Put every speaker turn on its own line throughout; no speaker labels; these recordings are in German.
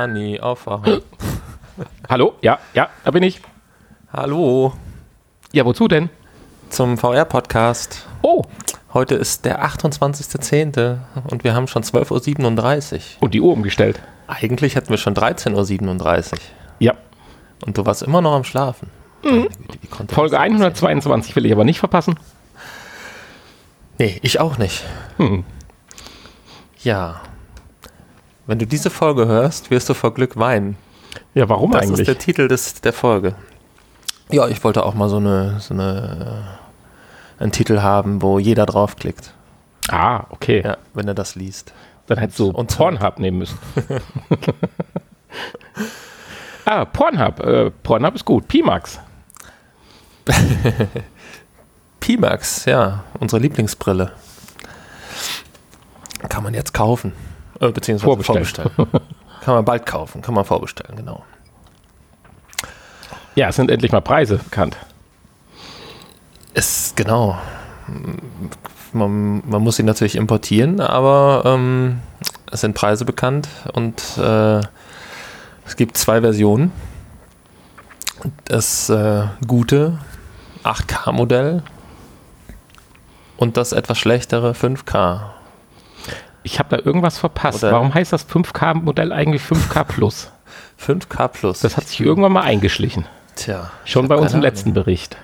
Nanni, aufwachen.
Hallo? Ja, ja, da bin ich.
Hallo
Ja, wozu denn?
zum VR-Podcast.
Oh,
Heute ist der 28.10. und wir haben schon 12.37 Uhr.
und die Uhr umgestellt.
Eigentlich hätten wir schon 13.37 Uhr.
Ja.
Und du warst immer noch am Schlafen. Konnte
Folge
das passieren?
122 will ich aber nicht verpassen.
Nee, ich auch nicht.
Hm.
Ja. Wenn du diese Folge hörst, wirst du vor Glück weinen.
Ja, warum
Das
eigentlich?
ist der Titel des, der Folge. Ja, ich wollte auch mal so eine, so eine einen Titel haben, wo jeder draufklickt.
ah, okay.
Ja, wenn er das liest.
Dann hättest du
Und-
Pornhub nehmen müssen. ah, Pornhub. Äh, Pornhub ist gut. Pimax.
Pimax, ja, unsere Lieblingsbrille. Kann man jetzt kaufen. Äh, beziehungsweise
Vorbestellen.
vorbestellen. kann man bald kaufen, kann man vorbestellen, genau.
Ja, es sind endlich mal Preise bekannt.
Es, genau. Man, man muss sie natürlich importieren, aber ähm, es sind Preise bekannt und äh, es gibt zwei Versionen. Das äh, gute 8K-Modell und das etwas schlechtere 5K.
Ich habe da irgendwas verpasst.
Oder-
Warum heißt das 5K-Modell eigentlich 5K Plus?
5K Plus.
Das hat sich irgendwann mal eingeschlichen.
Tja,
Schon bei uns im letzten
Ahnung.
Bericht.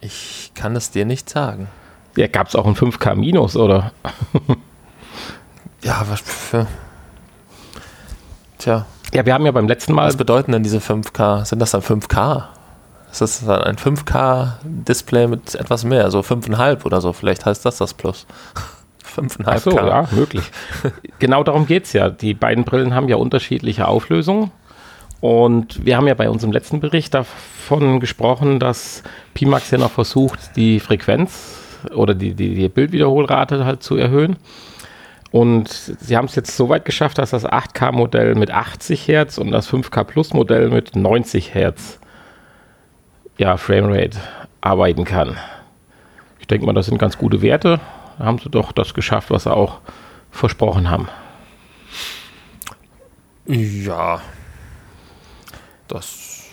Ich kann es dir nicht sagen.
Ja, gab es auch ein 5K Minus, oder?
Ja, was für. Tja,
Ja, wir haben ja beim letzten Mal
was bedeuten denn diese 5K? Sind das dann 5K? Ist das dann ein 5K-Display mit etwas mehr, so 5,5 oder so? Vielleicht heißt das das Plus. 5,5K.
Ach so, ja, möglich. genau darum geht es ja. Die beiden Brillen haben ja unterschiedliche Auflösungen. Und wir haben ja bei unserem letzten Bericht davon gesprochen, dass Pimax ja noch versucht, die Frequenz oder die, die, die Bildwiederholrate halt zu erhöhen. Und sie haben es jetzt so weit geschafft, dass das 8K-Modell mit 80 Hertz und das 5K Plus-Modell mit 90 Hertz ja, Framerate arbeiten kann. Ich denke mal, das sind ganz gute Werte. Haben sie doch das geschafft, was sie auch versprochen haben.
Ja. Das.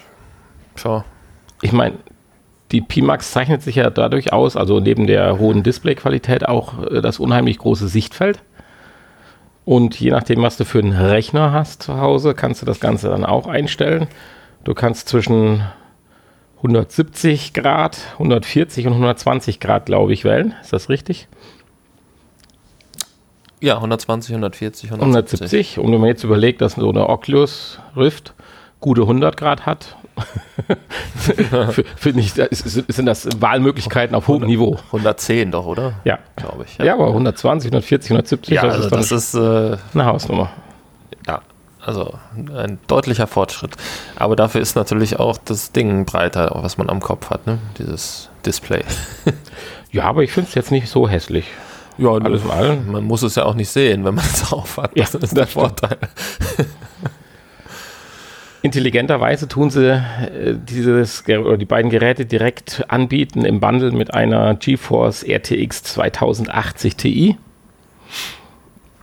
Tja.
Ich meine, die Pimax zeichnet sich ja dadurch aus, also neben der hohen Displayqualität auch äh, das unheimlich große Sichtfeld. Und je nachdem, was du für einen Rechner hast zu Hause, kannst du das Ganze dann auch einstellen. Du kannst zwischen 170 Grad, 140 und 120 Grad, glaube ich, wählen. Ist das richtig?
Ja, 120, 140, 170.
170. Und wenn man jetzt überlegt, dass so eine Oculus Rift gute 100 Grad hat, finde ich, sind das Wahlmöglichkeiten auf hohem Niveau.
110 doch, oder?
Ja.
Glaube ich.
Ja, aber 120, 140, 170,
Ja,
das
also
ist
das ist. Äh,
eine Hausnummer.
Ja, also ein deutlicher Fortschritt. Aber dafür ist natürlich auch das Ding breiter, was man am Kopf hat, ne? Dieses Display.
Ja, aber ich finde es jetzt nicht so hässlich.
Ja,
Alles in allem.
Man muss es ja auch nicht sehen, wenn man es drauf hat.
Ja,
Das ist der
das.
Vorteil.
Intelligenterweise tun sie äh, dieses oder die beiden Geräte direkt anbieten im Bundle mit einer GeForce RTX 2080 Ti.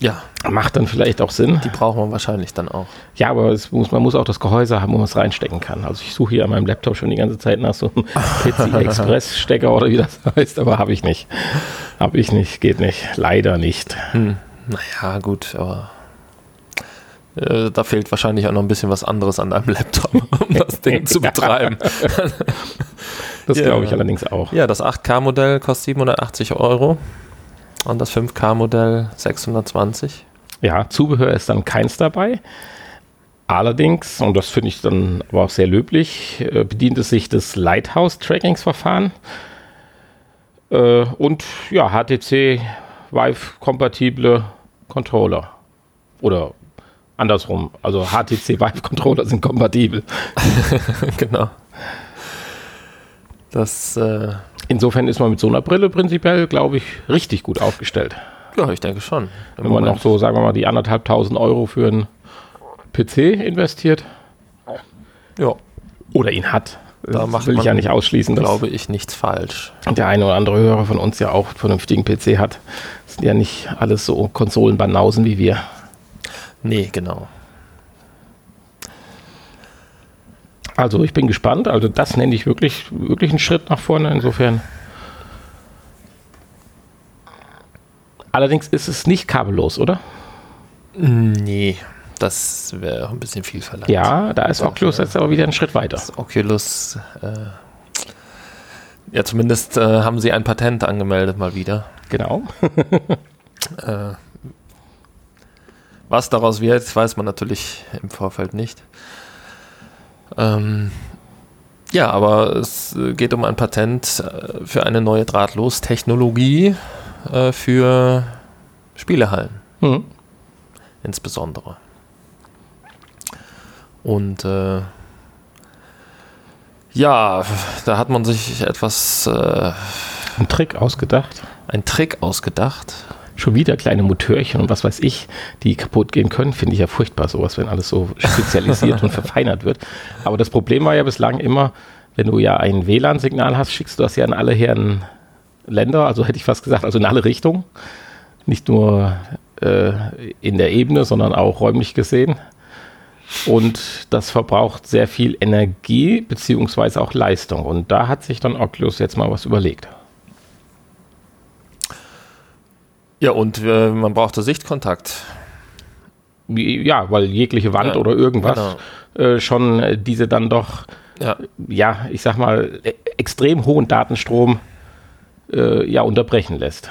Ja,
Macht dann vielleicht auch Sinn.
die braucht man wahrscheinlich dann auch.
Ja, aber muss, man muss auch das Gehäuse haben, wo man es reinstecken kann. Also ich suche hier an meinem Laptop schon die ganze Zeit nach so einem PC Express Stecker oder wie das heißt, aber habe ich nicht. Habe ich nicht, geht nicht. Leider nicht.
Naja, gut, aber äh, da fehlt wahrscheinlich auch noch ein bisschen was anderes an deinem Laptop, um das Ding zu betreiben.
Das glaube ich allerdings auch.
Ja, das 8K-Modell kostet 780 Euro und das 5K-Modell 620.
Ja, Zubehör ist dann keins dabei. Allerdings, und das finde ich dann aber auch sehr löblich, äh, bedient es sich des Lighthouse-Trackingsverfahren äh, und ja, HTC Vive-kompatible Controller. Oder andersrum, also HTC Vive-Controller sind kompatibel.
genau. Das, äh,
Insofern ist man mit so einer Brille prinzipiell, glaube ich, richtig gut aufgestellt.
ja, ich denke schon.
Wenn man
Moment.
noch so, sagen wir mal, die anderthalbtausend Euro für einen PC investiert
ja,
oder ihn hat
da
äh,
macht
will
man, ich
ja nicht ausschließen,
glaube ich, nichts falsch.
Und Der eine oder andere Hörer von uns ja auch einen vernünftigen PC hat. Das sind ja nicht alles so Konsolenbanausen wie wir.
Nee, genau.
Also ich bin gespannt. Also das nenne ich wirklich, wirklich einen Schritt nach vorne insofern. Allerdings ist es nicht kabellos, oder?
Nee, das wäre ein bisschen viel verlangt.
Ja, da ist Oculus jetzt aber wieder einen Schritt weiter.
Oculus, äh, ja zumindest äh, haben sie ein Patent angemeldet mal wieder.
Genau.
Äh, was daraus wird, weiß man natürlich im Vorfeld nicht. Ähm, ja, aber es geht um ein Patent äh, für eine neue Drahtlostechnologie äh, für Spielehallen
Hm.
insbesondere. Und äh, ja, da hat man sich etwas, äh,
Ein Trick ausgedacht.
ein Trick ausgedacht.
Schon wieder kleine Motörchen und was weiß ich, die kaputt gehen können, finde ich ja furchtbar, sowas, wenn alles so spezialisiert und verfeinert wird. Aber das Problem war ja bislang immer, wenn du ja ein WLAN-Signal hast, schickst du das ja in alle Herren Länder, also hätte ich fast gesagt, also in alle Richtungen. Nicht nur äh, in der Ebene, sondern auch räumlich gesehen. Und das verbraucht sehr viel Energie beziehungsweise auch Leistung. Und da hat sich dann Oculus jetzt mal was überlegt.
Ja, und äh, man brauchte Sichtkontakt.
Ja, weil jegliche Wand
Ja,
oder irgendwas äh, schon äh, diese dann doch,
Ja,
ja, ich sag mal, e extrem hohen Datenstrom äh, ja unterbrechen lässt.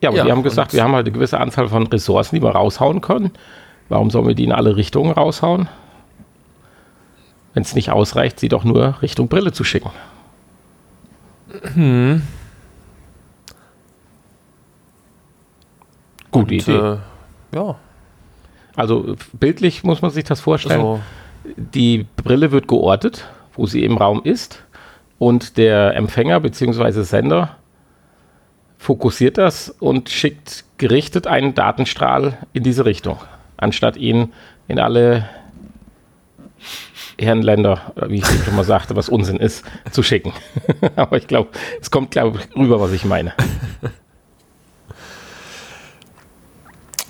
Ja, aber
Ja,
die haben gesagt, wir haben halt eine gewisse Anzahl von Ressourcen, die wir raushauen können. Warum sollen wir die in alle Richtungen raushauen? Wenn es nicht ausreicht, sie doch nur Richtung Brille zu schicken. Gute
und,
Idee.
äh, ja,
Also bildlich muss man sich das vorstellen.
also
Die Brille wird geortet, wo sie im Raum ist. Und der Empfänger bzw. Sender fokussiert das und schickt gerichtet einen Datenstrahl in diese Richtung, anstatt ihn in alle Herrenländer, wie ich schon mal sagte, was Unsinn ist, zu schicken. Aber ich glaube, es kommt, glaube ich, rüber, was ich meine.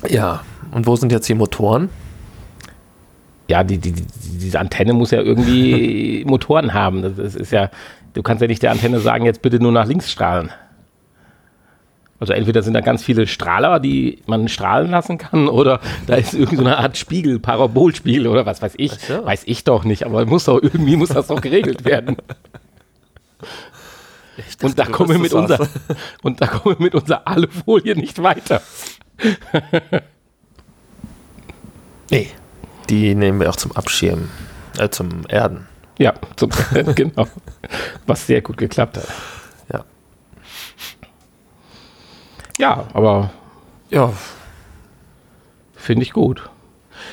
ja. Und wo sind jetzt die Motoren?
ja, die, die, die, diese Antenne muss ja irgendwie Motoren haben. Das ist ja, du kannst ja nicht der Antenne sagen, jetzt bitte nur nach links strahlen. Also entweder sind da ganz viele Strahler, die man strahlen lassen kann, oder da ist irgendeine so eine Art Spiegel, Parabolspiegel oder was weiß ich.
So.
Weiß ich doch nicht, aber muss doch irgendwie muss das doch geregelt werden. Und da kommen wir mit unser und da kommen wir mit unserer Alufolie nicht weiter.
Nee. Die nehmen wir auch zum Abschirmen, äh, zum Erden.
Ja, zum, genau. Was sehr gut geklappt hat.
Ja.
Aber
Ja,
finde ich gut.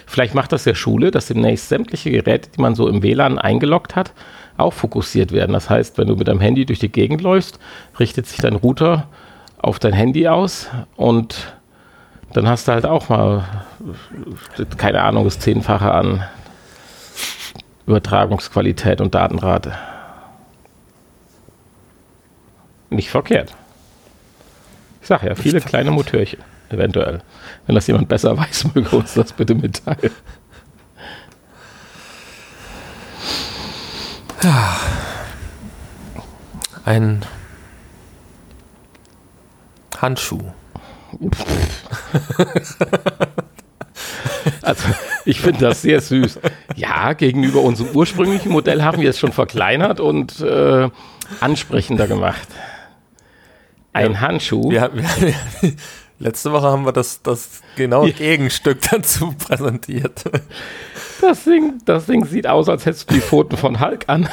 Vielleicht macht das ja Schule, dass demnächst sämtliche Geräte, die man so im WLAN eingeloggt hat, auch fokussiert werden. Das heißt, wenn du mit deinem Handy durch die Gegend läufst, richtet sich dein Router auf dein Handy aus und dann hast du halt auch mal, keine Ahnung, das Zehnfache an Übertragungsqualität und Datenrate. Nicht verkehrt. Ich sag ja, viele kleine Motörchen, eventuell. Wenn das jemand besser weiß, möge uns das bitte mitteilen.
ein Handschuh.
Also, ich finde das sehr süß. Ja, gegenüber unserem ursprünglichen Modell haben wir es schon verkleinert und äh, ansprechender gemacht. Ein
Ja.
Handschuh.
Wir, wir, wir, letzte Woche haben wir das, das genaue Gegenstück dazu präsentiert.
Das Ding, das Ding sieht aus, als hättest du die Pfoten von Hulk an.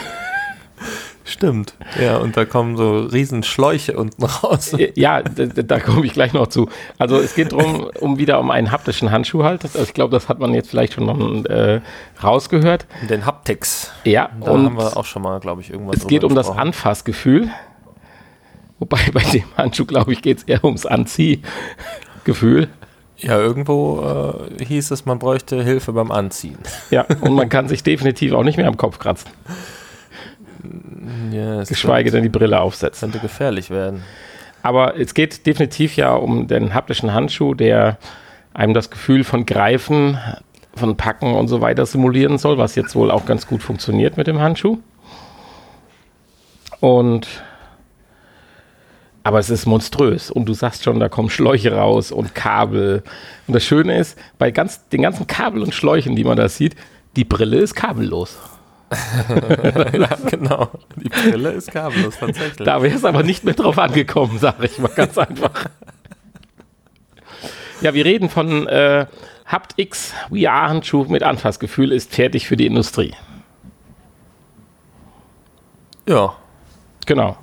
Stimmt. Ja, und da kommen so riesen Schläuche unten raus.
Ja, da, da komme ich gleich noch zu. Also es geht darum, um wieder um einen haptischen Handschuh halt. Also ich glaube, das hat man jetzt vielleicht schon noch, äh, rausgehört.
Den Haptics.
Ja,
Da
und
haben wir auch schon mal, glaube ich, irgendwas
es geht um das
gesprochen.
Anfassgefühl. Wobei bei dem Handschuh, glaube ich, geht es eher ums Anziehgefühl.
Ja, irgendwo äh, hieß es, man bräuchte Hilfe beim Anziehen.
Ja, und man kann sich definitiv auch nicht mehr am Kopf kratzen,
Ja, es
geschweige denn die Brille aufsetzen.
könnte gefährlich werden.
Aber es geht definitiv ja um den haptischen Handschuh, der einem das Gefühl von Greifen von Packen und so weiter simulieren soll, was jetzt wohl auch ganz gut funktioniert mit dem Handschuh. Und aber es ist monströs und du sagst schon, da kommen Schläuche raus und Kabel. Und das Schöne ist, bei ganz, den ganzen Kabel und Schläuchen, die man da sieht, die Brille ist kabellos.
ja, genau. Die Brille ist kabellos, tatsächlich.
Da wäre es aber nicht mehr drauf angekommen, sage ich mal ganz einfach. Ja, wir reden von äh, HaptX VR-Handschuh mit Anfassgefühl ist fertig für die Industrie.
Ja.
Genau.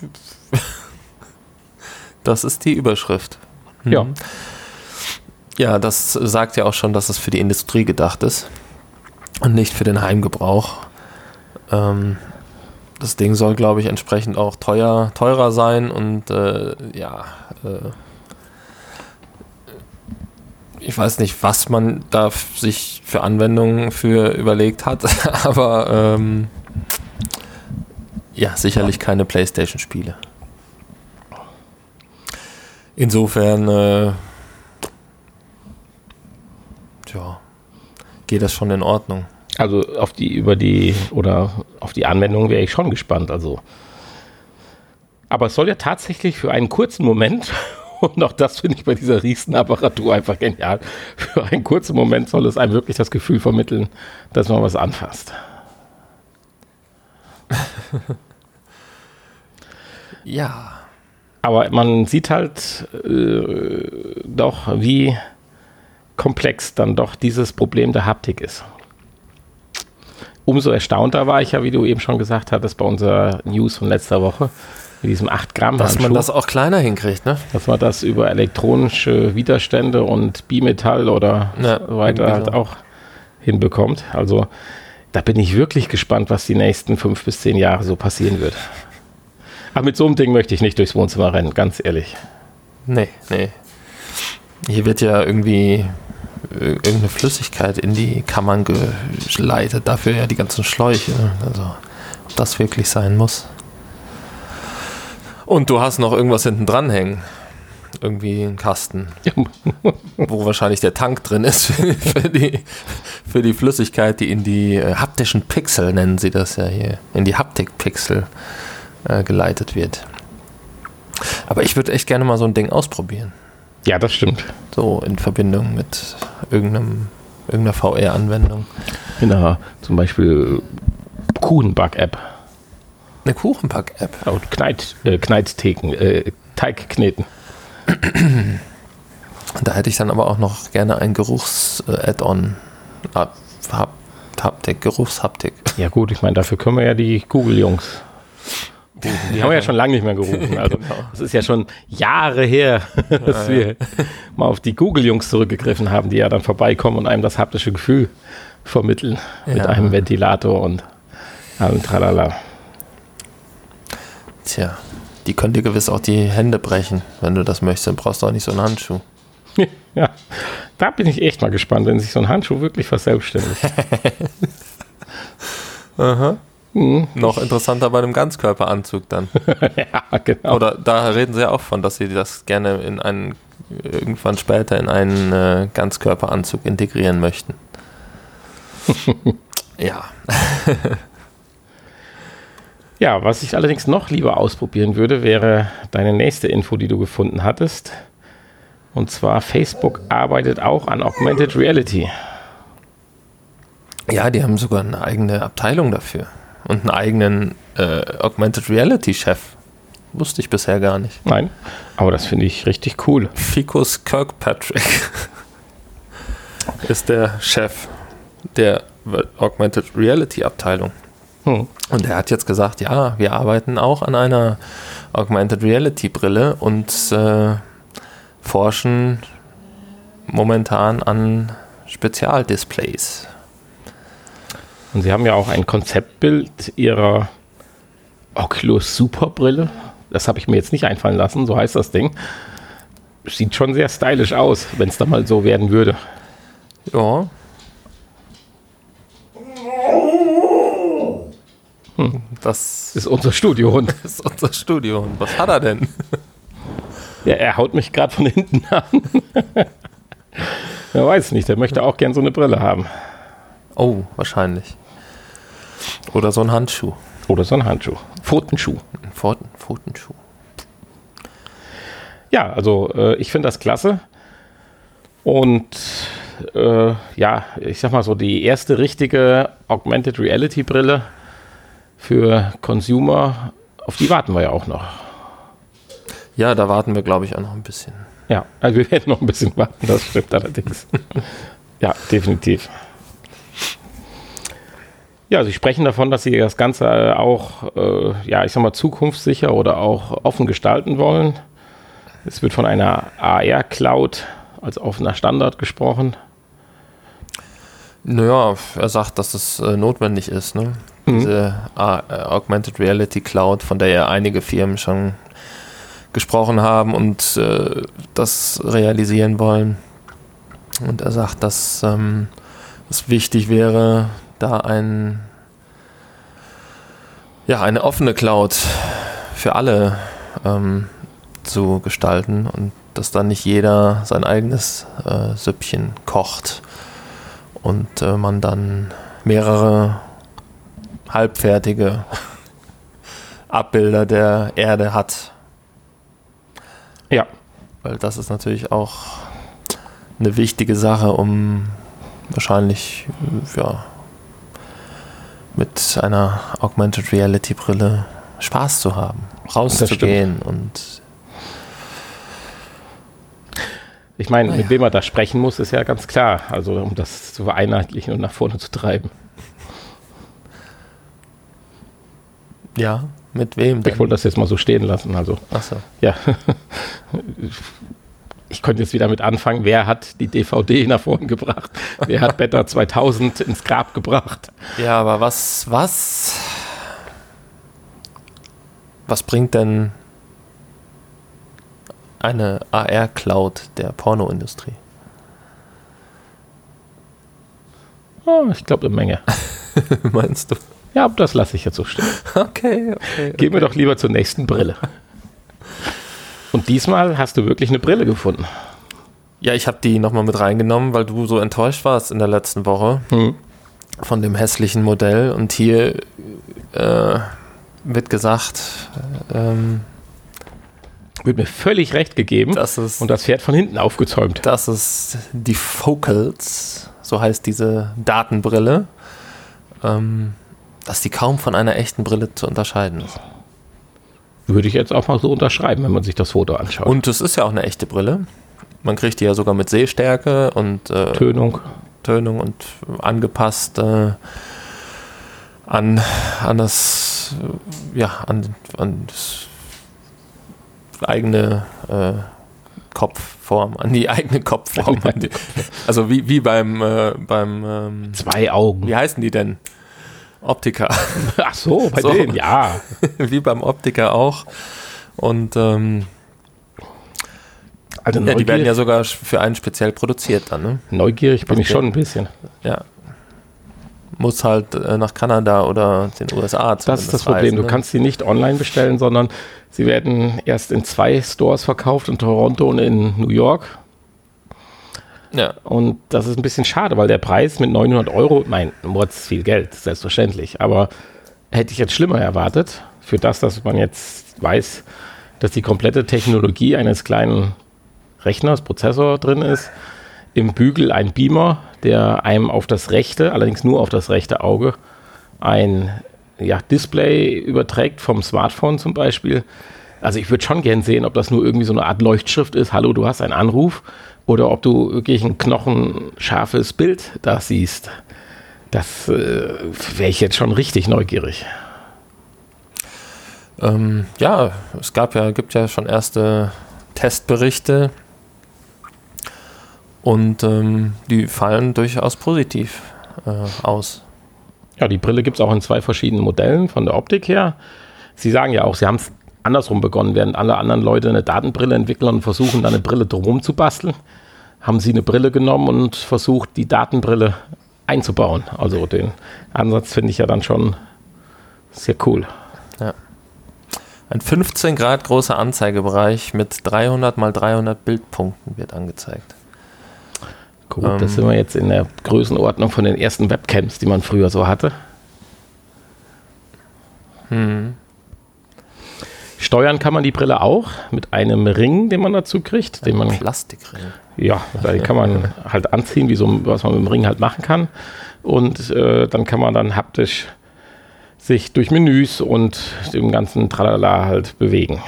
Das ist die Überschrift.
Mhm. Ja.
Ja, das sagt ja auch schon, dass es für die Industrie gedacht ist und nicht für den Heimgebrauch. Ähm, das Ding soll, glaube ich, entsprechend auch teuer, teurer sein und äh, ja, äh, ich weiß nicht, was man da sich für Anwendungen für überlegt hat, aber ähm, ja, sicherlich keine PlayStation-Spiele. Insofern, äh, tja, geht das schon in Ordnung.
Also auf die über die oder auf die Anwendung wäre ich schon gespannt. Also, aber es soll ja tatsächlich für einen kurzen Moment und auch das finde ich bei dieser Riesenapparatur einfach genial. Für einen kurzen Moment soll es einem wirklich das Gefühl vermitteln, dass man was anfasst.
ja.
Aber man sieht halt äh, doch, wie komplex dann doch dieses Problem der Haptik ist. Umso erstaunter war ich ja, wie du eben schon gesagt hattest, bei unserer News von letzter Woche, mit diesem 8 Gramm
Dass man das auch kleiner hinkriegt, ne?
Dass man das über elektronische Widerstände und Bimetall oder ja, so weiter halt so. auch hinbekommt. Also da bin ich wirklich gespannt, was die nächsten fünf bis zehn Jahre so passieren wird. Aber mit so einem Ding möchte ich nicht durchs Wohnzimmer rennen, ganz ehrlich.
Nee, nee. Hier wird ja irgendwie irgendeine Flüssigkeit in die Kammern geleitet, dafür ja die ganzen Schläuche. Also, ob das wirklich sein muss. Und du hast noch irgendwas hinten dran hängen. Irgendwie ein Kasten. wo wahrscheinlich der Tank drin ist für die, für die Flüssigkeit, die in die äh, haptischen Pixel, nennen sie das ja hier, in die Haptikpixel äh, geleitet wird. Aber ich würde echt gerne mal so ein Ding ausprobieren.
Ja, das stimmt.
So in Verbindung mit irgendeinem, irgendeiner VR-Anwendung.
Genau, zum Beispiel Kuchenback-App.
Eine Kuchenback-App?
Und Kneit, äh, Kneittheken, äh, Teigkneten.
Da hätte ich dann aber auch noch gerne ein Geruchs-Add-on. Haptik, Geruchshaptik.
Ja gut, ich meine, dafür können wir ja die Google-Jungs die, haben wir ja schon lange nicht mehr gerufen. Also genau. das ist ja schon Jahre her, dass ja, wir ja. mal auf die Google-Jungs zurückgegriffen haben, die ja dann vorbeikommen und einem das haptische Gefühl vermitteln mit einem Ventilator und allem Tralala.
Tja, die können dir gewiss auch die Hände brechen, wenn du das möchtest. Dann brauchst du auch nicht so einen Handschuh.
Ja, da bin ich echt mal gespannt, wenn sich so ein Handschuh wirklich verselbstständigt.
Aha. Mhm. Noch interessanter bei einem Ganzkörperanzug dann. ja, genau. Oder da reden sie ja auch von, dass sie das gerne in einen, irgendwann später in einen äh, Ganzkörperanzug integrieren möchten. ja.
ja, was ich allerdings noch lieber ausprobieren würde, wäre deine nächste Info, die du gefunden hattest. Und zwar Facebook arbeitet auch an Augmented Reality.
Ja, die haben sogar eine eigene Abteilung dafür und einen eigenen äh, Augmented Reality Chef. Wusste ich bisher gar nicht.
Nein, aber das finde ich richtig cool.
Ficus Kirkpatrick ist der Chef der Augmented Reality Abteilung. Hm. Und er hat jetzt gesagt, ja, wir arbeiten auch an einer Augmented Reality Brille und äh, forschen momentan an Spezialdisplays
und Sie haben ja auch ein Konzeptbild Ihrer Oculus Superbrille. Das habe ich mir jetzt nicht einfallen lassen, so heißt das Ding. Sieht schon sehr stylisch aus, wenn es da mal so werden würde.
Ja.
Hm. Das ist unser Studiohund.
Das ist unser Studiohund. Was hat er denn?
Ja, er haut mich gerade von hinten an. Wer weiß nicht, der möchte auch gern so eine Brille haben.
Oh, wahrscheinlich. Oder so ein Handschuh.
Oder so ein Handschuh. Pfotenschuh.
Pfoten, Pfotenschuh.
Ja, also äh, ich finde das klasse. Und äh, ja, ich sag mal so, die erste richtige Augmented Reality Brille für Consumer, auf die warten wir ja auch noch.
Ja, da warten wir, glaube ich, auch noch ein bisschen.
Ja, also wir werden noch ein bisschen warten, das stimmt allerdings. ja, definitiv. Ja, Sie sprechen davon, dass Sie das Ganze auch, äh, ja, ich sag mal, zukunftssicher oder auch offen gestalten wollen. Es wird von einer AR-Cloud als offener Standard gesprochen.
Naja, er sagt, dass es äh, notwendig ist, ne? Mhm. Diese äh, Augmented Reality Cloud, von der ja einige Firmen schon gesprochen haben und äh, das realisieren wollen. Und er sagt, dass ähm, es wichtig wäre, da ein, ja, eine offene Cloud für alle ähm, zu gestalten und dass dann nicht jeder sein eigenes äh, Süppchen kocht und äh, man dann mehrere halbfertige Abbilder der Erde hat.
Ja.
Weil das ist natürlich auch eine wichtige Sache, um wahrscheinlich ja, mit einer Augmented Reality Brille Spaß zu haben, rauszugehen und
Ich meine, naja. mit wem man da sprechen muss, ist ja ganz klar. Also um das zu vereinheitlichen und nach vorne zu treiben.
Ja, mit wem
denn? Ich wollte das jetzt mal so stehen lassen. Also,
Ach so.
Ja. Ich könnte jetzt wieder mit anfangen, wer hat die DVD nach vorne gebracht? Wer hat Beta 2000 ins Grab gebracht?
Ja, aber was, was, was bringt denn eine AR-Cloud der Pornoindustrie?
Oh, ich glaube eine Menge.
Meinst du?
Ja, das lasse ich jetzt so stehen.
Okay, okay.
Gehen wir doch lieber zur nächsten Brille. Und diesmal hast du wirklich eine Brille gefunden.
Ja, ich habe die nochmal mit reingenommen, weil du so enttäuscht warst in der letzten Woche hm. von dem hässlichen Modell. Und hier äh, wird gesagt, ähm,
wird mir völlig recht gegeben.
Das ist,
und das Pferd von hinten aufgezäumt.
Das ist die Focals, so heißt diese Datenbrille, ähm, dass die kaum von einer echten Brille zu unterscheiden ist.
Würde ich jetzt auch mal so unterschreiben, wenn man sich das Foto anschaut.
Und es ist ja auch eine echte Brille. Man kriegt die ja sogar mit Sehstärke und
äh, Tönung.
Tönung und angepasst äh, an, an das, ja, an, an das eigene äh, Kopfform, an die eigene Kopfform. Die, also wie, wie beim, äh, beim ähm,
Zwei Augen.
Wie heißen die denn? Optiker.
Ach so, bei so, denen, ja.
wie beim Optiker auch. Und ähm, also ja, die werden ja sogar für einen speziell produziert dann. Ne?
Neugierig bin okay. ich schon ein bisschen.
Ja. Muss halt äh, nach Kanada oder den USA.
Das ist das Problem. Reisen, ne? Du kannst sie nicht online bestellen, sondern Sie werden erst in zwei Stores verkauft, in Toronto und in New York. Ja. Und das ist ein bisschen schade, weil der Preis mit 900 Euro, mein, Mords viel Geld, selbstverständlich, aber hätte ich jetzt schlimmer erwartet, für das, dass man jetzt weiß, dass die komplette Technologie eines kleinen Rechners, Prozessor drin ist, im Bügel ein Beamer, der einem auf das rechte, allerdings nur auf das rechte Auge, ein ja, Display überträgt vom Smartphone zum Beispiel. Also ich würde schon gern sehen, ob das nur irgendwie so eine Art Leuchtschrift ist, hallo, du hast einen Anruf, oder ob du wirklich ein knochenscharfes Bild da siehst. Das äh, wäre ich jetzt schon richtig neugierig.
Ähm, ja, es gab ja, gibt ja schon erste Testberichte und ähm, die fallen durchaus positiv äh, aus.
Ja, die Brille gibt es auch in zwei verschiedenen Modellen von der Optik her. Sie sagen ja auch, Sie haben es andersrum begonnen, während alle anderen Leute eine Datenbrille entwickeln und versuchen, da eine Brille drum zu basteln, haben Sie eine Brille genommen und versucht, die Datenbrille einzubauen. Also den Ansatz finde ich ja dann schon sehr cool. Ja.
Ein 15 Grad großer Anzeigebereich mit 300 mal 300 Bildpunkten wird angezeigt.
Gut, ähm, das sind wir jetzt in der Größenordnung von den ersten Webcams, die man früher so hatte. Hm. Steuern kann man die Brille auch mit einem Ring, den man dazu kriegt. Den man,
Plastikring.
Ja, den kann man halt anziehen, wie so, was man mit dem Ring halt machen kann. Und äh, dann kann man dann haptisch sich durch Menüs und dem ganzen Tralala halt bewegen.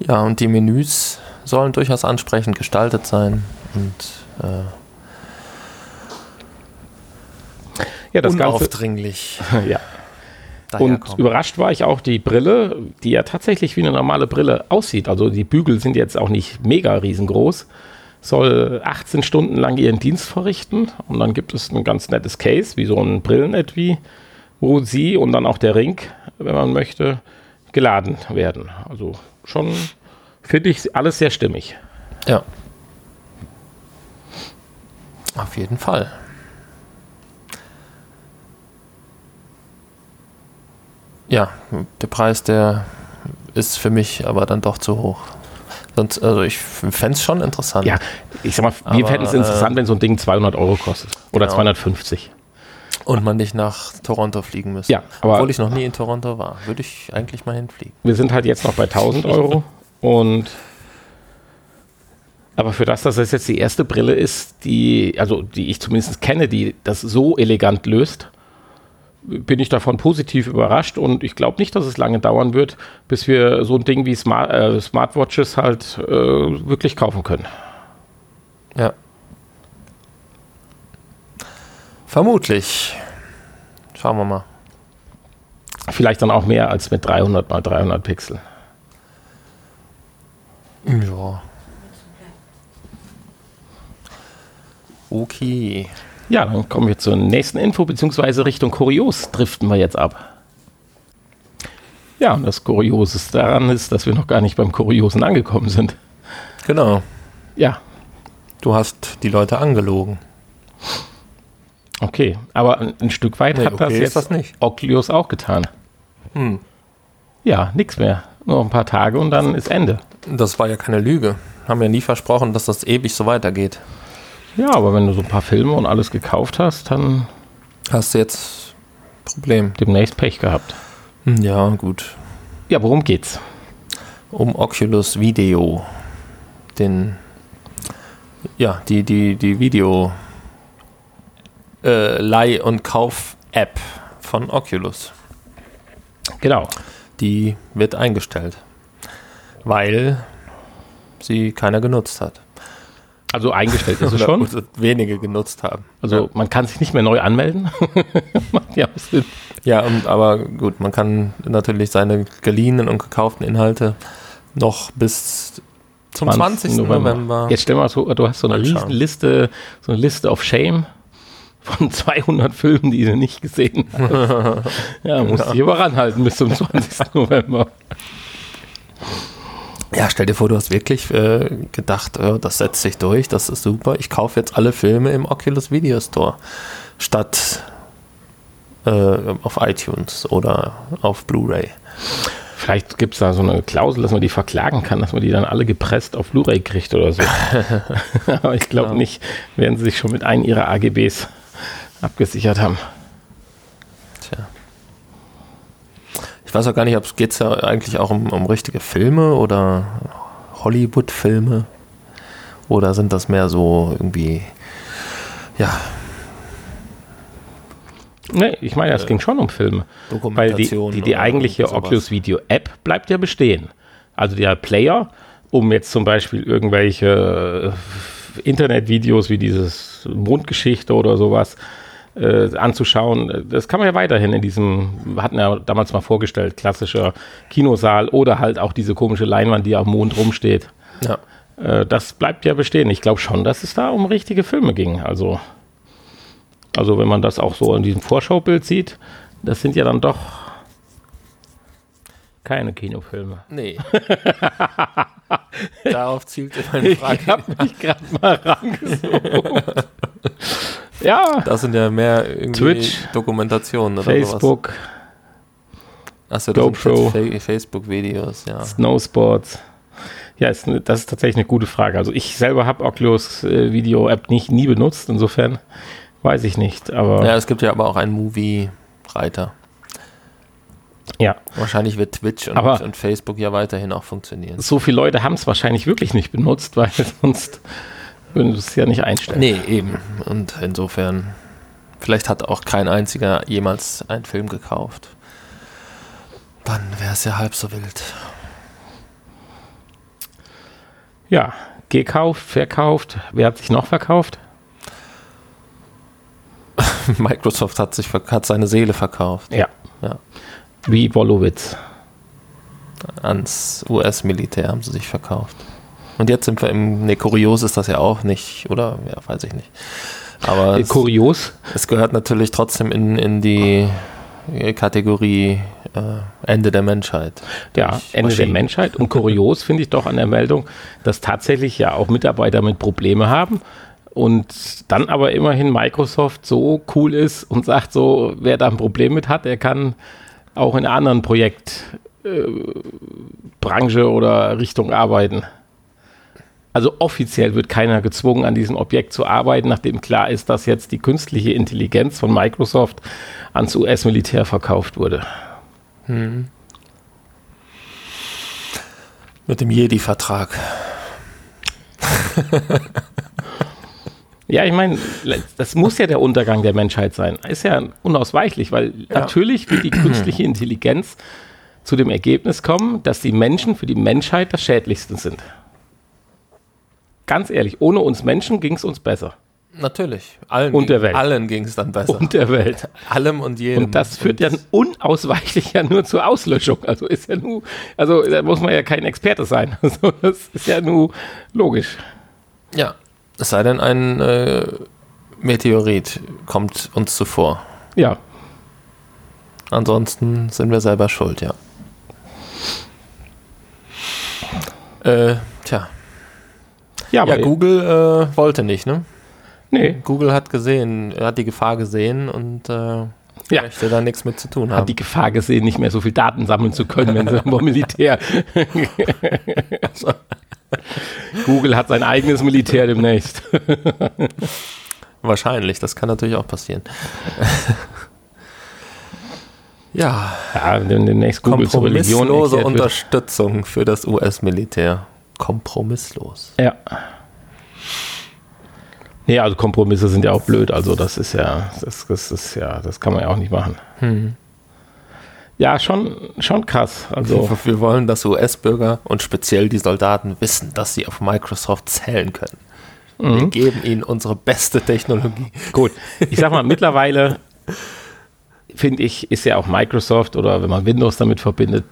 Ja, und die Menüs sollen durchaus ansprechend gestaltet sein und äh,
ja, das
unaufdringlich.
Ganze, ja. Und überrascht war ich auch die Brille, die ja tatsächlich wie eine normale Brille aussieht. Also die Bügel sind jetzt auch nicht mega riesengroß. Soll 18 Stunden lang ihren Dienst verrichten und dann gibt es ein ganz nettes Case, wie so ein Brillenetui, wo sie und dann auch der Ring, wenn man möchte, geladen werden. Also schon finde ich alles sehr stimmig.
Ja. Auf jeden Fall. Ja, der Preis, der ist für mich aber dann doch zu hoch. Sonst, also ich fände es schon interessant.
Ja, ich sag mal, wir fänden es interessant, äh, wenn so ein Ding 200 Euro kostet. Oder genau. 250.
Und man nicht nach Toronto fliegen müsste.
Ja,
aber Obwohl ich noch nie in Toronto war, würde ich eigentlich mal hinfliegen.
Wir sind halt jetzt noch bei 1000 Euro und aber für das, dass das jetzt die erste Brille ist, die, also die ich zumindest kenne, die das so elegant löst, bin ich davon positiv überrascht und ich glaube nicht, dass es lange dauern wird, bis wir so ein Ding wie Smart, äh, Smartwatches halt äh, wirklich kaufen können.
Ja. Vermutlich. Schauen wir mal.
Vielleicht dann auch mehr als mit 300 mal 300 Pixel.
Ja. Okay.
Ja, dann kommen wir zur nächsten Info, beziehungsweise Richtung Kurios driften wir jetzt ab. Ja, und das Kurioseste daran ist, dass wir noch gar nicht beim Kuriosen angekommen sind.
Genau.
Ja.
Du hast die Leute angelogen.
Okay, aber ein, ein Stück weit nee, hat okay das jetzt das nicht. Oculus auch getan. Hm. Ja, nichts mehr. Nur ein paar Tage und dann ist Ende.
Das war ja keine Lüge. Haben ja nie versprochen, dass das ewig so weitergeht.
Ja, aber wenn du so ein paar Filme und alles gekauft hast, dann
hast du jetzt Problem.
Demnächst Pech gehabt.
Hm, ja, gut.
Ja, worum geht's?
Um Oculus Video. Den, ja, die, die, die Video äh, Leih- und Kauf-App von Oculus.
Genau.
Die wird eingestellt, weil sie keiner genutzt hat.
Also eingestellt ist es schon.
wenige genutzt haben.
Also ja. man kann sich nicht mehr neu anmelden.
ja, ja und, aber gut, man kann natürlich seine geliehenen und gekauften Inhalte noch bis zum 20. 20. November. November.
Jetzt stell mal so, du hast so eine riesen Liste, so eine Liste of Shame von 200 Filmen, die du nicht gesehen hast. ja, musst ja. dich aber ranhalten bis zum 20. November.
Ja, stell dir vor, du hast wirklich äh, gedacht, oh, das setzt sich durch, das ist super. Ich kaufe jetzt alle Filme im Oculus Video Store statt äh, auf iTunes oder auf Blu-ray.
Vielleicht gibt es da so eine Klausel, dass man die verklagen kann, dass man die dann alle gepresst auf Blu-ray kriegt oder so. Aber ich glaube genau. nicht, werden sie sich schon mit einem ihrer AGBs abgesichert haben.
Weiß auch gar nicht, ob es geht ja eigentlich auch um, um richtige Filme oder Hollywood-Filme oder sind das mehr so irgendwie, ja.
Nee, ich meine, es äh, ging schon um Filme. Weil die, die, die eigentliche Oculus Video App bleibt ja bestehen. Also der Player, um jetzt zum Beispiel irgendwelche Internetvideos wie dieses Mondgeschichte oder sowas äh, anzuschauen. Das kann man ja weiterhin in diesem, hatten ja damals mal vorgestellt, klassischer Kinosaal oder halt auch diese komische Leinwand, die am Mond rumsteht. Ja. Äh, das bleibt ja bestehen. Ich glaube schon, dass es da um richtige Filme ging. Also, also wenn man das auch so in diesem Vorschaubild sieht, das sind ja dann doch keine Kinofilme.
Nee. Darauf zielt meine Frage.
Ich habe mich gerade mal rangesucht. ja.
Das sind ja mehr
Twitch,
Dokumentationen
oder Facebook,
sowas. Achso, das GoPro, sind Facebook-Videos, ja.
Snowsports. Ja, ist, das ist tatsächlich eine gute Frage. Also ich selber habe Oculus äh, Video App nicht nie benutzt, insofern weiß ich nicht. Aber
ja, es gibt ja aber auch einen Movie-Reiter. Ja. Wahrscheinlich wird Twitch und, und Facebook ja weiterhin auch funktionieren.
So viele Leute haben es wahrscheinlich wirklich nicht benutzt, weil sonst würden sie es ja nicht einstellen.
Nee, eben. Und insofern, vielleicht hat auch kein einziger jemals einen Film gekauft. Dann wäre es ja halb so wild.
Ja, gekauft, verkauft. Wer hat sich noch verkauft?
Microsoft hat sich hat seine Seele verkauft.
Ja. ja. Wie Wolowitz.
Ans US-Militär haben sie sich verkauft. Und jetzt sind wir im, ne, kurios ist das ja auch nicht, oder? Ja, weiß ich nicht. Aber
äh, kurios?
Es, es, gehört natürlich trotzdem in, in die Kategorie äh, Ende der Menschheit.
Ja, Ende der Menschheit. Und kurios finde ich doch an der Meldung, dass tatsächlich ja auch Mitarbeiter mit Probleme haben und dann aber immerhin Microsoft so cool ist und sagt so, wer da ein Problem mit hat, der kann auch in einer anderen Projektbranche äh, oder Richtung arbeiten. Also offiziell wird keiner gezwungen, an diesem Objekt zu arbeiten, nachdem klar ist, dass jetzt die künstliche Intelligenz von Microsoft ans US-Militär verkauft wurde. Hm.
Mit dem Jedi-Vertrag.
ja, ich meine, das muss ja der Untergang der Menschheit sein. Ist ja unausweichlich, weil ja. natürlich wird die künstliche Intelligenz zu dem Ergebnis kommen, dass die Menschen für die Menschheit das Schädlichste sind. Ganz ehrlich, ohne uns Menschen ging es uns besser.
Natürlich.
Allen und der Welt.
Allen ging es dann besser.
Und der Welt.
Allem und jedem.
Und das führt ja unausweichlich ja nur zur Auslöschung. Also ist ja nur, also da muss man ja kein Experte sein. Also das ist ja nur logisch.
Ja. Es sei denn, ein äh, Meteorit kommt uns zuvor.
Ja.
Ansonsten sind wir selber schuld, ja. Äh, tja. Ja, ja Google äh, wollte nicht, ne? Nee. Google hat gesehen, hat die Gefahr gesehen und äh, ja. möchte da nichts mit zu tun haben. Hat
die Gefahr gesehen, nicht mehr so viel Daten sammeln zu können, wenn sie vom Militär. Google hat sein eigenes Militär demnächst.
Wahrscheinlich, das kann natürlich auch passieren. ja.
Ja, demnächst Google
zur Religion. Unterstützung für das US-Militär kompromisslos.
Ja. Nee, also Kompromisse sind ja auch blöd. Also das ist ja, das, das ist ja, das kann man ja auch nicht machen. Hm. Ja, schon, schon krass. Also
wir wollen, dass US-Bürger und speziell die Soldaten wissen, dass sie auf Microsoft zählen können. Mhm. Wir geben ihnen unsere beste Technologie.
Gut, ich sag mal, mittlerweile finde ich, ist ja auch Microsoft oder wenn man Windows damit verbindet,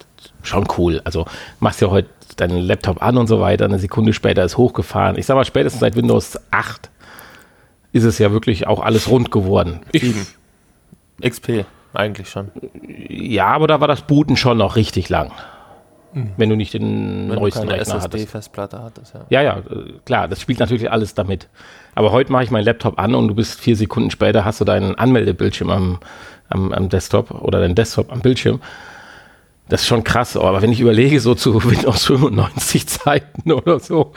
schon cool. Also machst ja heute deinen Laptop an und so weiter, eine Sekunde später ist hochgefahren. Ich sag mal, spätestens seit Windows 8 ist es ja wirklich auch alles rund geworden. 7.
XP, eigentlich schon.
Ja, aber da war das Booten schon noch richtig lang. Mhm. Wenn du nicht den Wenn neuesten Rechner hattest.
festplatte hattest,
ja. Ja, ja, klar, das spielt natürlich alles damit. Aber heute mache ich meinen Laptop an und du bist vier Sekunden später, hast du deinen Anmeldebildschirm am, am, am Desktop oder deinen Desktop am Bildschirm. Das ist schon krass, aber wenn ich überlege, so zu Windows 95 Zeiten oder so,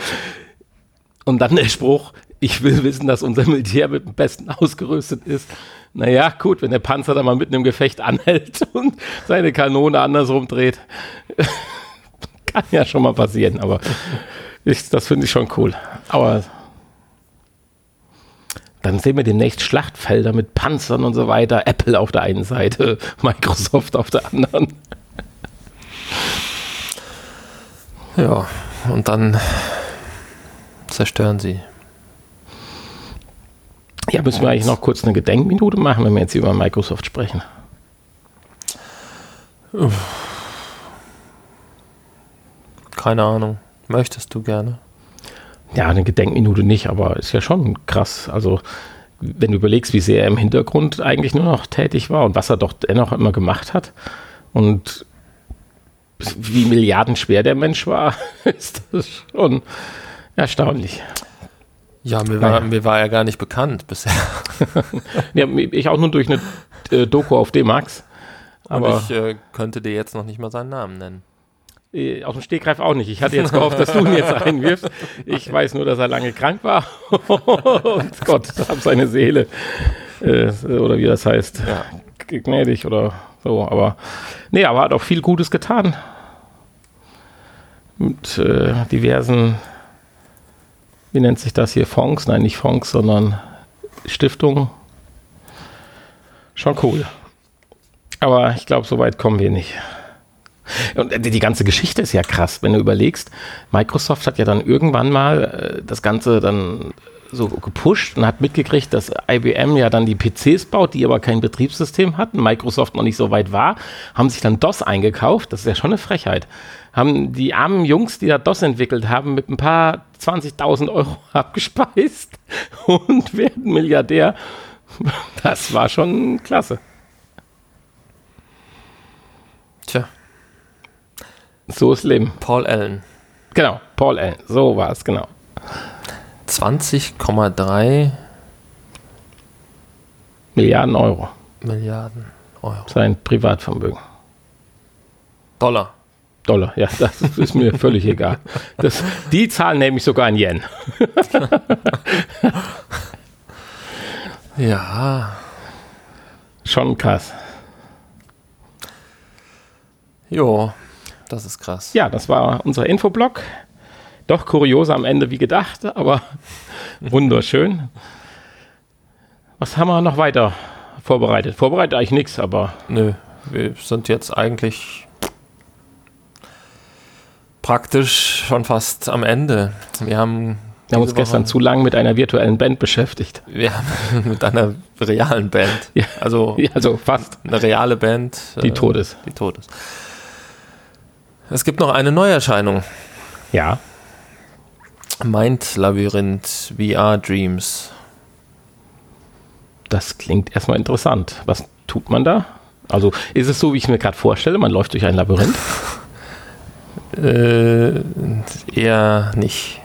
und dann der Spruch, ich will wissen, dass unser Militär mit dem Besten ausgerüstet ist. Naja, gut, wenn der Panzer da mal mitten im Gefecht anhält und seine Kanone andersrum dreht, kann ja schon mal passieren, aber ich, das finde ich schon cool. Aber dann sehen wir demnächst Schlachtfelder mit Panzern und so weiter. Apple auf der einen Seite, Microsoft auf der anderen.
Ja, und dann zerstören sie.
Ja, müssen wir eigentlich noch kurz eine Gedenkminute machen, wenn wir jetzt über Microsoft sprechen?
Keine Ahnung. Möchtest du gerne?
Ja, eine Gedenkminute nicht, aber ist ja schon krass. Also, wenn du überlegst, wie sehr er im Hintergrund eigentlich nur noch tätig war und was er doch dennoch immer gemacht hat und wie milliardenschwer der Mensch war, ist das schon erstaunlich.
Ja, mir war, mir war er gar nicht bekannt bisher.
ja, ich auch nur durch eine äh, Doku auf D-Max.
Aber Und ich äh, könnte dir jetzt noch nicht mal seinen Namen nennen.
Äh, aus dem Stegreif auch nicht. Ich hatte jetzt gehofft, dass du ihn jetzt einwirfst. Ich weiß nur, dass er lange krank war. Und Gott, hab seine Seele. Äh, oder wie das heißt. Ja. Gnädig oder so. Aber nee, aber hat auch viel Gutes getan. Mit äh, diversen, wie nennt sich das hier? Fonds? Nein, nicht Fonds, sondern Stiftungen. Schon cool. Aber ich glaube, so weit kommen wir nicht. Und die ganze Geschichte ist ja krass, wenn du überlegst. Microsoft hat ja dann irgendwann mal äh, das Ganze dann so gepusht und hat mitgekriegt, dass IBM ja dann die PCs baut, die aber kein Betriebssystem hatten, Microsoft noch nicht so weit war, haben sich dann DOS eingekauft, das ist ja schon eine Frechheit. Haben die armen Jungs, die da DOS entwickelt haben, mit ein paar 20.000 Euro abgespeist und werden Milliardär. Das war schon klasse.
Tja.
So ist Leben.
Paul Allen.
Genau, Paul Allen. So war es, genau.
20,3
Milliarden Euro.
Milliarden Euro.
Sein Privatvermögen.
Dollar.
Dollar, ja, das ist mir völlig egal. Das, die zahlen nämlich sogar in Yen.
ja.
Schon krass.
Jo, das ist krass.
Ja, das war unser Infoblog. Doch kurioser am Ende wie gedacht, aber wunderschön. Was haben wir noch weiter vorbereitet? Vorbereitet eigentlich nichts, aber.
Nö, wir sind jetzt eigentlich praktisch schon fast am Ende. Wir haben
wir haben uns gestern zu lang mit einer virtuellen Band beschäftigt.
Wir haben mit einer realen Band.
Ja, also, also fast.
Eine reale Band.
Die äh, tot ist.
Die tot ist. Es gibt noch eine Neuerscheinung.
Ja.
Mind Labyrinth VR Dreams.
Das klingt erstmal interessant. Was tut man da? Also ist es so, wie ich es mir gerade vorstelle, man läuft durch ein Labyrinth?
äh, eher nicht.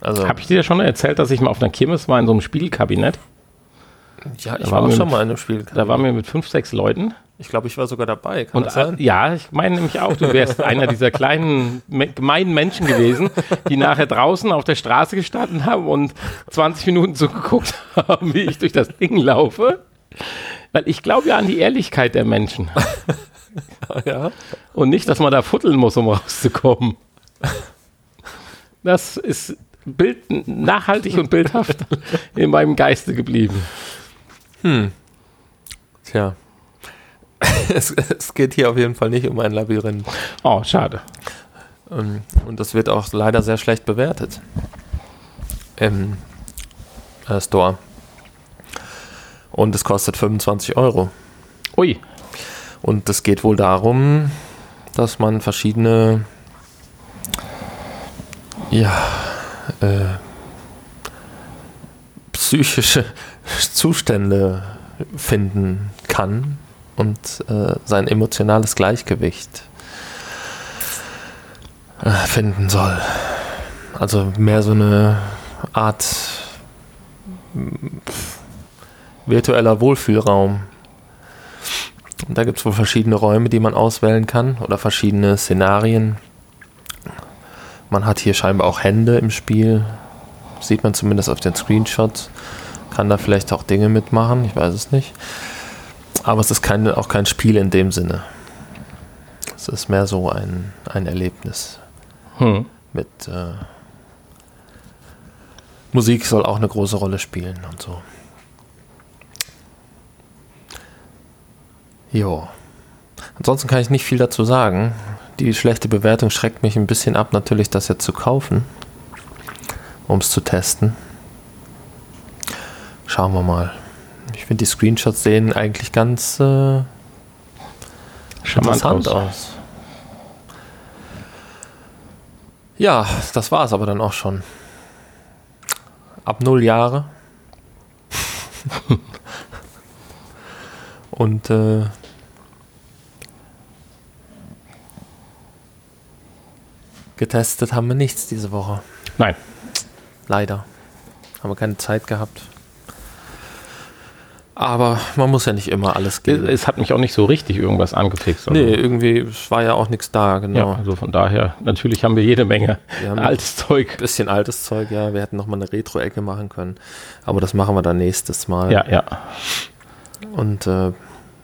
Also, Habe ich dir schon erzählt, dass ich mal auf einer Kirmes war in so einem Spielkabinett?
Ja, ich war, war schon
mit,
mal in einem Spielkabinett.
Da waren wir mit fünf, sechs Leuten
ich glaube, ich war sogar dabei.
Kann und, das sein? Ja, ich meine nämlich auch, du wärst einer dieser kleinen, gemeinen Menschen gewesen, die nachher draußen auf der Straße gestanden haben und 20 Minuten zugeguckt haben, wie ich durch das Ding laufe. Weil ich glaube ja an die Ehrlichkeit der Menschen.
ja.
Und nicht, dass man da futteln muss, um rauszukommen. Das ist Bild, nachhaltig und bildhaft in meinem Geiste geblieben.
Hm. Tja. es, es, geht hier auf jeden Fall nicht um ein Labyrinth.
Oh, schade.
Ähm, und das wird auch leider sehr schlecht bewertet im äh, Store. Und es kostet 25 Euro.
Ui.
Und es geht wohl darum, dass man verschiedene ja, äh, psychische Zustände finden kann, und äh, sein emotionales Gleichgewicht äh, finden soll. Also mehr so eine Art pff, virtueller Wohlfühlraum. Da gibt es wohl verschiedene Räume, die man auswählen kann oder verschiedene Szenarien. Man hat hier scheinbar auch Hände im Spiel. Sieht man zumindest auf den Screenshots. Kann da vielleicht auch Dinge mitmachen, ich weiß es nicht. Aber es ist kein, auch kein Spiel in dem Sinne. Es ist mehr so ein, ein Erlebnis. Hm. Mit äh, Musik soll auch eine große Rolle spielen und so. Jo. Ansonsten kann ich nicht viel dazu sagen. Die schlechte Bewertung schreckt mich ein bisschen ab, natürlich das jetzt zu kaufen, um es zu testen. Schauen wir mal. Ich finde, die Screenshots sehen eigentlich ganz äh, interessant aus. aus. Ja, das war es aber dann auch schon. Ab null Jahre. Und äh, getestet haben wir nichts diese Woche.
Nein.
Leider. Haben wir keine Zeit gehabt. Aber man muss ja nicht immer alles geben.
Es, hat mich auch nicht so richtig irgendwas angefixt.
Nee, irgendwie, war ja auch nichts da, genau.
Ja, also von daher, natürlich haben wir jede Menge
Wir
altes Zeug.
Bisschen altes Zeug, ja. Wir hätten noch mal eine Retro-Ecke machen können. Aber das machen wir dann nächstes Mal.
Ja, ja.
Und äh,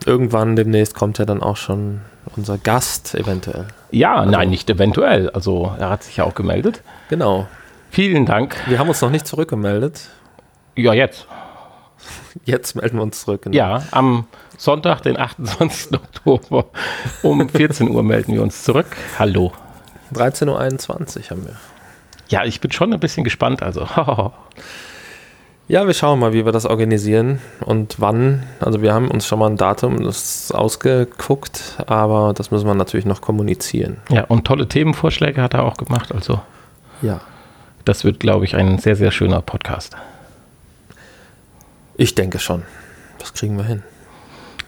irgendwann demnächst kommt ja dann auch schon unser Gast eventuell.
Ja, nein, nicht eventuell. Also er hat sich ja auch gemeldet.
Genau.
Vielen Dank.
Wir haben uns noch nicht zurückgemeldet.
Ja, jetzt.
Jetzt melden wir uns zurück. genau.
Ja, am Sonntag, den 28. Oktober um 14 Uhr melden wir uns zurück. Hallo.
13.21 Uhr haben wir.
Ja, ich bin schon ein bisschen gespannt. Also,
Ja, wir schauen mal, wie wir das organisieren und wann. Also wir haben uns schon mal ein Datum das ausgeguckt, aber das müssen wir natürlich noch kommunizieren.
ja, und tolle Themenvorschläge hat er auch gemacht. Also,
Ja.
das wird, glaube ich, ein sehr, sehr schöner Podcast.
Ich denke schon. Das kriegen wir hin.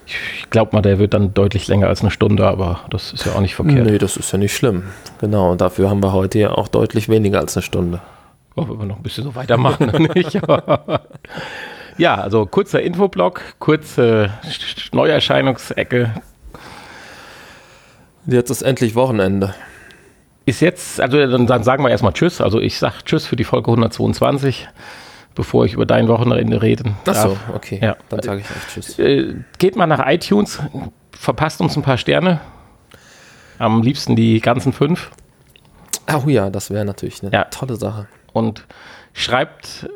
Ich glaube mal, der wird dann deutlich länger als eine Stunde, aber das ist ja auch nicht verkehrt.
Nee, das ist ja nicht schlimm. Genau, und dafür haben wir heute ja auch deutlich weniger als eine Stunde.
Oh, wenn wir noch ein bisschen so weitermachen, nicht. Ja, also kurzer Infoblock, kurze Sch- Neuerscheinungsecke.
Jetzt ist endlich Wochenende.
Ist jetzt, also dann, dann sagen wir erstmal Tschüss. Also ich sage Tschüss für die Folge 122, bevor ich über dein Wochenende reden
Ach so, okay.
Ja.
Dann sage ich auch Tschüss.
Äh, geht mal nach iTunes, verpasst uns ein paar Sterne. Am liebsten die ganzen fünf.
Oh ja, das wäre natürlich eine
Ja.
tolle Sache.
Und schreibt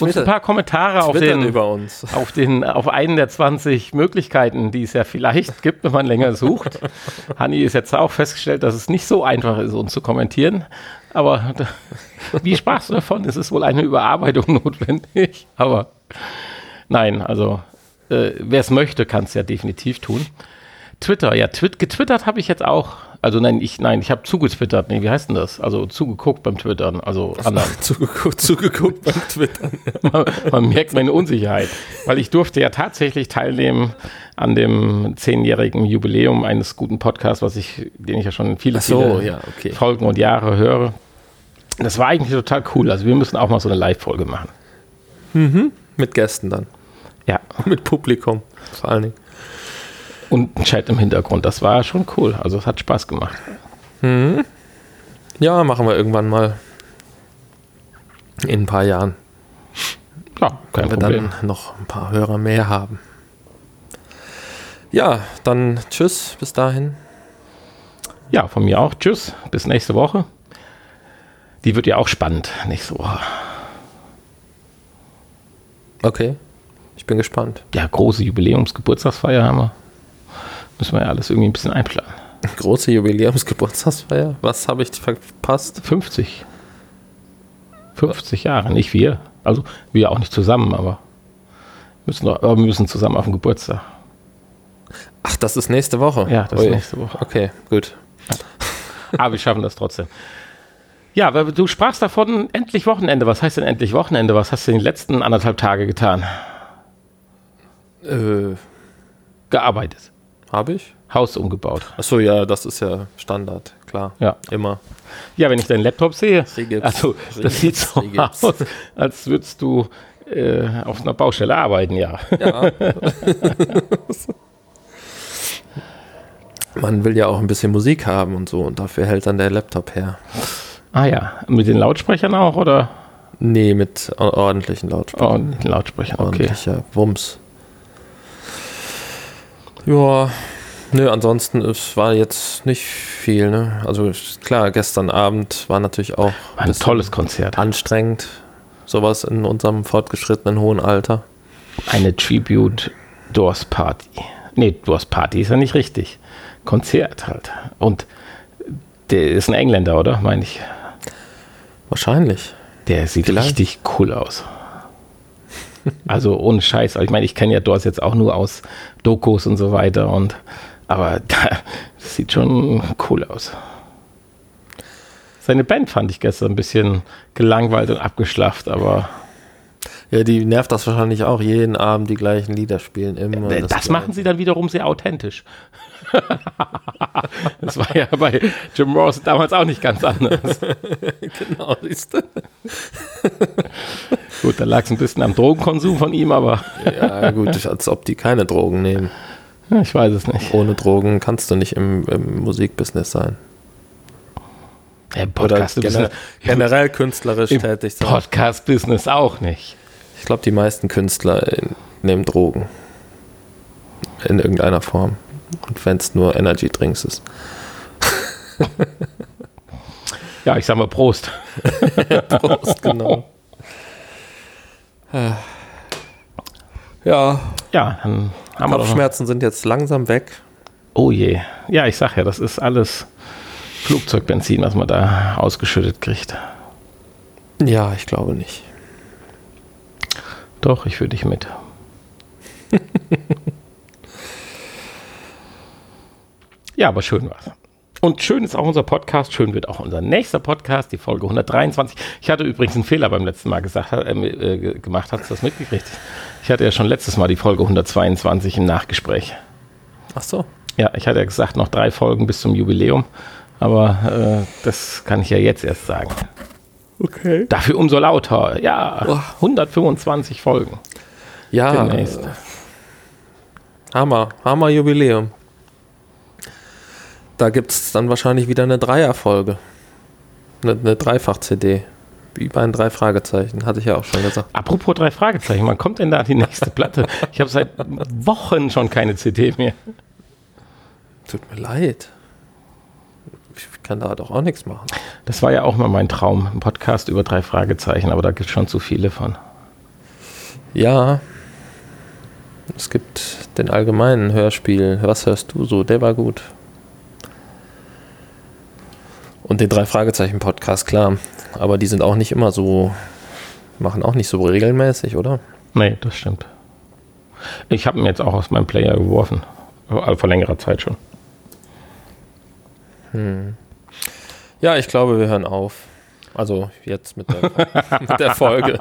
uns
Twitter-
ein paar Kommentare auf den,
uns.
auf, den, auf einen der 20 Möglichkeiten, die es ja vielleicht gibt, wenn man länger sucht. Hanni ist jetzt auch festgestellt, dass es nicht so einfach ist, uns zu kommentieren. Aber wie sprachst du davon? Es ist wohl eine Überarbeitung notwendig. Aber nein, also äh, wer es möchte, kann es ja definitiv tun. Twitter, ja, twit getwittert habe ich jetzt auch. Also nein, ich, nein, ich habe zugetwittert. Nee, wie heißt denn das? Also zugeguckt beim Twittern. Also anderen.
zugeguckt, zugeguckt beim Twittern.
man, man merkt meine Unsicherheit, weil ich durfte ja tatsächlich teilnehmen an dem zehnjährigen Jubiläum eines guten Podcasts, was ich, den ich ja schon viele,
so,
viele
ja, okay.
Folgen und Jahre höre. Das war eigentlich total cool. Also wir müssen auch mal so eine Live-Folge machen.
Mit Gästen dann.
Ja.
Mit Publikum vor allen Dingen.
Und ein Chat im Hintergrund. Das war schon cool. Also es hat Spaß gemacht.
Ja, machen wir irgendwann mal. In ein paar Jahren.
Ja, kein
Wenn wir
Problem.
dann noch ein paar Hörer mehr haben. Ja, dann tschüss, bis dahin.
Ja, von mir auch. Tschüss. Bis nächste Woche. Die wird ja auch spannend nächste Woche.
Okay, ich bin gespannt.
Ja, große Jubiläumsgeburtstagsfeier haben wir. Müssen wir ja alles irgendwie ein bisschen einplanen.
Große Jubiläumsgeburtstagsfeier. Was habe ich verpasst?
50. 50 Jahre, nicht wir. Also wir auch nicht zusammen, aber müssen doch, wir müssen zusammen auf den Geburtstag.
Ach, das ist nächste Woche.
Ja, das
Ui.
ist nächste Woche.
Okay, gut.
Aber wir schaffen das trotzdem. Ja, weil du sprachst davon, endlich Wochenende. Was heißt denn endlich Wochenende? Was hast du in den letzten anderthalb Tage getan?
Äh,
Gearbeitet.
Habe ich?
Haus umgebaut.
Achso, ja, das ist ja Standard, klar.
Ja.
Immer.
Ja, wenn ich deinen Laptop sehe,
Regips.
also das sieht so
Regips.
aus, als würdest du äh, auf einer Baustelle arbeiten, ja.
Ja. Man will ja auch ein bisschen Musik haben und so und dafür hält dann der Laptop her.
Ah ja, mit den Lautsprechern auch oder?
Nee, mit or- ordentlichen Lautsprechern.
Den Lautsprechern, okay.
Ordentlicher Wumms. Ja, nö, ansonsten, es war jetzt nicht viel, ne? Also klar, gestern Abend war natürlich auch
War ein tolles Konzert.
anstrengend. Sowas in unserem fortgeschrittenen hohen Alter.
Eine Tribute Doors Party. Nee, Doors Party ist ja nicht richtig. Konzert halt. Und der ist ein Engländer, oder? Meine ich.
Wahrscheinlich.
Der sieht
Vielleicht.
richtig cool aus. Also ohne Scheiß. Also Ich meine, ich kenne ja Doors jetzt auch nur aus Dokus und so weiter. Und, aber das sieht schon cool aus. Seine Band fand ich gestern ein bisschen gelangweilt und abgeschlafft, aber
Ja, die nervt das wahrscheinlich auch, jeden Abend die gleichen Lieder spielen immer.
Äh, das, das machen sie dann wiederum sehr authentisch. das war ja bei Jim Morrison damals auch nicht ganz anders. genau, siehst du. gut, da lag es ein bisschen am Drogenkonsum von ihm, aber.
ja, gut, als ob die keine Drogen nehmen.
Ich weiß es nicht.
Ohne Drogen kannst du nicht im, im Musikbusiness sein.
Ja, Podcast
Oder gener generell künstlerisch tätig
sein. Podcast-Business auch nicht.
Ich glaube, die meisten Künstler nehmen Drogen. In irgendeiner Form. Und wenn es nur Energy Drinks ist.
ja, ich sag mal Prost. Prost, genau.
Ja.
Ja, dann
haben Kopfschmerzen sind jetzt langsam weg.
Oh je. Ja, ich sag ja, das ist alles Flugzeugbenzin, was man da ausgeschüttet kriegt.
Ja, ich glaube nicht.
Doch, ich führe dich mit. ja, aber schön war's. Und schön ist auch unser Podcast, schön wird auch unser nächster Podcast, die Folge 123. Ich hatte übrigens einen Fehler beim letzten Mal gesagt, äh, äh, gemacht, hast du das mitgekriegt? Ich hatte ja schon letztes Mal die Folge 122 im Nachgespräch.
Ach so.
Ja, ich hatte ja gesagt, noch drei Folgen bis zum Jubiläum, aber äh, das kann ich ja jetzt erst sagen.
Okay.
Dafür umso lauter. Ja, oh. 125 Folgen.
Ja. Demnächst. Hammer, Hammer Jubiläum. Da gibt es dann wahrscheinlich wieder eine Dreierfolge. Eine, eine Dreifach-CD. Wie bei den drei Fragezeichen, hatte ich ja auch schon gesagt.
Apropos drei Fragezeichen, wann kommt denn da die nächste Platte? Ich habe seit Wochen schon keine CD mehr.
Tut mir leid ich kann da doch auch nichts machen.
Das war ja auch mal mein Traum, ein Podcast über drei Fragezeichen, aber da gibt es schon zu viele von.
Ja, es gibt den allgemeinen Hörspiel. Was hörst du so? Der war gut. Und den drei Fragezeichen Podcast, klar. Aber die sind auch nicht immer so, machen auch nicht so regelmäßig, oder?
Nee, das stimmt. Ich habe ihn jetzt auch aus meinem Player geworfen. Vor längerer Zeit schon.
Hm. Ja, ich glaube, wir hören auf. Also jetzt mit der, mit der Folge.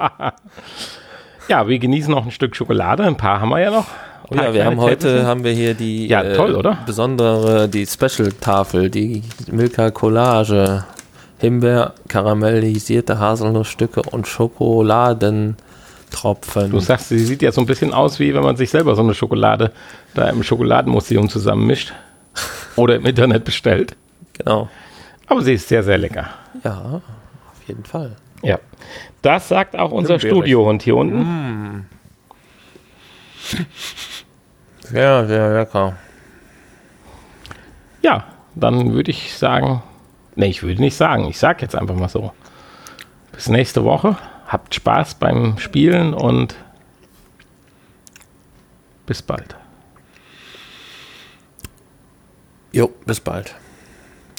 Ja, wir genießen noch ein Stück Schokolade. Ein paar haben wir ja noch.
Oh ja, wir haben heute haben wir hier die
ja, äh, toll, oder?
besondere, die Special-Tafel, die Milka Collage, Himbeer, karamellisierte Haselnussstücke und Schokoladentropfen.
Du sagst, sie sieht ja so ein bisschen aus, wie wenn man sich selber so eine Schokolade da im Schokoladenmuseum zusammenmischt oder im Internet bestellt.
Genau.
Aber sie ist sehr, sehr lecker.
Ja, auf jeden Fall.
Ja. Das sagt auch unser Studiohund hier unten. Mm.
Sehr, sehr lecker.
Ja, dann würde ich sagen, ne, ich würde nicht sagen, ich sage jetzt einfach mal so. Bis nächste Woche. Habt Spaß beim Spielen und bis bald.
Jo, bis bald.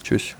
Tschüss.